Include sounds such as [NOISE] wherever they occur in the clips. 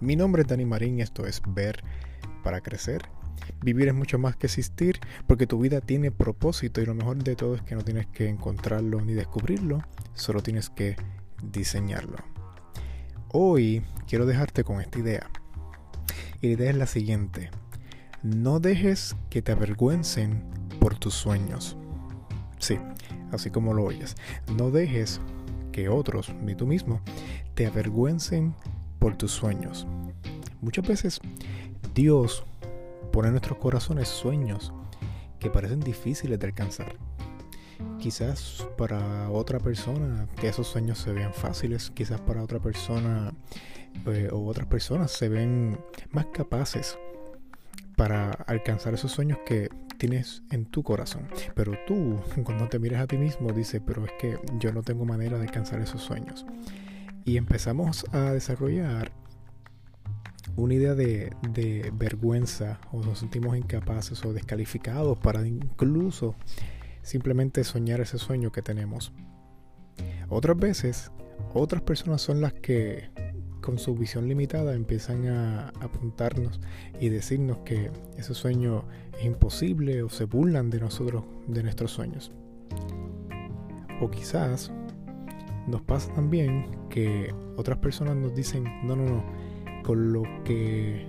Mi nombre es Dani Marín esto es Ver para Crecer. Vivir es mucho más que existir porque tu vida tiene propósito y lo mejor de todo es que no tienes que encontrarlo ni descubrirlo, solo tienes que diseñarlo. Hoy quiero dejarte con esta idea. Y la idea es la siguiente. No dejes que te avergüencen por tus sueños. Sí, así como lo oyes. No dejes que otros, ni tú mismo, te avergüencen por tus sueños. Muchas veces Dios pone en nuestros corazones sueños que parecen difíciles de alcanzar. Quizás para otra persona que esos sueños se vean fáciles, quizás para otra persona eh, o otras personas se ven más capaces para alcanzar esos sueños que tienes en tu corazón. Pero tú, [LAUGHS] cuando te miras a ti mismo, dices, pero es que yo no tengo manera de alcanzar esos sueños y empezamos a desarrollar una idea de, vergüenza o nos sentimos incapaces o descalificados para incluso simplemente soñar ese sueño que tenemos. Otras veces, otras personas son las que con su visión limitada empiezan a apuntarnos y decirnos que ese sueño es imposible o se burlan de nosotros, de nuestros sueños. O quizás nos pasa también que otras personas nos dicen, no, no, no, con lo que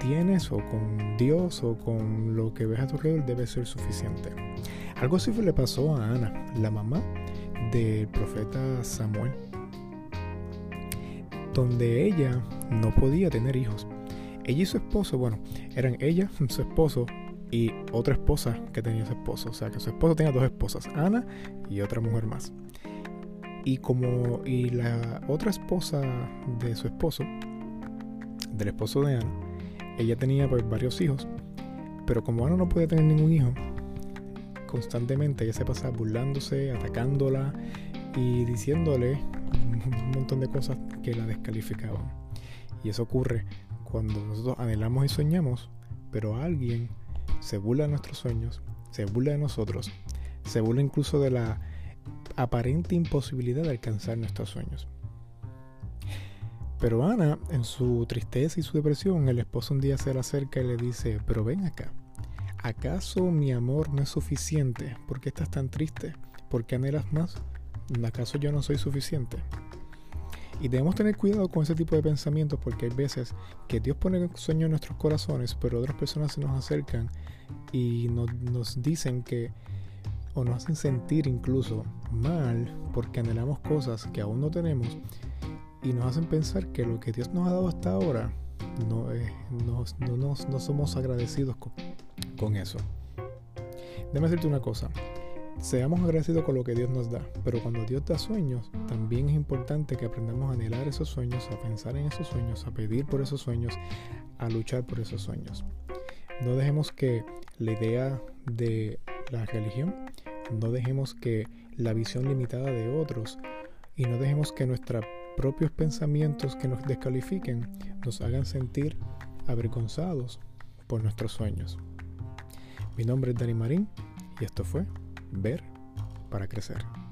tienes o con Dios o con lo que ves a tu alrededor debe ser suficiente. Algo así le pasó a Ana, la mamá del profeta Samuel, donde ella no podía tener hijos. Ella y su esposo, bueno, eran ella, su esposo y otra esposa que tenía su esposo. O sea, que su esposo tenía dos esposas, Ana y otra mujer más. Y como y la otra esposa de su esposo, del esposo de Ana, ella tenía pues, varios hijos, pero como Ana no podía tener ningún hijo, constantemente ella se pasaba burlándose, atacándola y diciéndole un montón de cosas que la descalificaban. Y eso ocurre cuando nosotros anhelamos y soñamos, pero alguien se burla de nuestros sueños, se burla de nosotros, se burla incluso de la aparente imposibilidad de alcanzar nuestros sueños. Pero Ana, en su tristeza y su depresión, el esposo un día se le acerca y le dice, pero ven acá, ¿acaso mi amor no es suficiente? ¿Por qué estás tan triste? ¿Por qué anhelas más? ¿Acaso yo no soy suficiente? Y debemos tener cuidado con ese tipo de pensamientos porque hay veces que Dios pone sueño en nuestros corazones, pero otras personas se nos acercan y nos, nos dicen que o nos hacen sentir incluso mal porque anhelamos cosas que aún no tenemos y nos hacen pensar que lo que Dios nos ha dado hasta ahora no, no, somos agradecidos con, con eso. Déjame decirte una cosa. Seamos agradecidos con lo que Dios nos da, pero cuando Dios da sueños, también es importante que aprendamos a anhelar esos sueños, a pensar en esos sueños, a pedir por esos sueños, a luchar por esos sueños. No dejemos que la idea de la religión no dejemos que la visión limitada de otros y no dejemos que nuestros propios pensamientos que nos descalifiquen nos hagan sentir avergonzados por nuestros sueños. Mi nombre es Dani Marín y esto fue Ver para Crecer.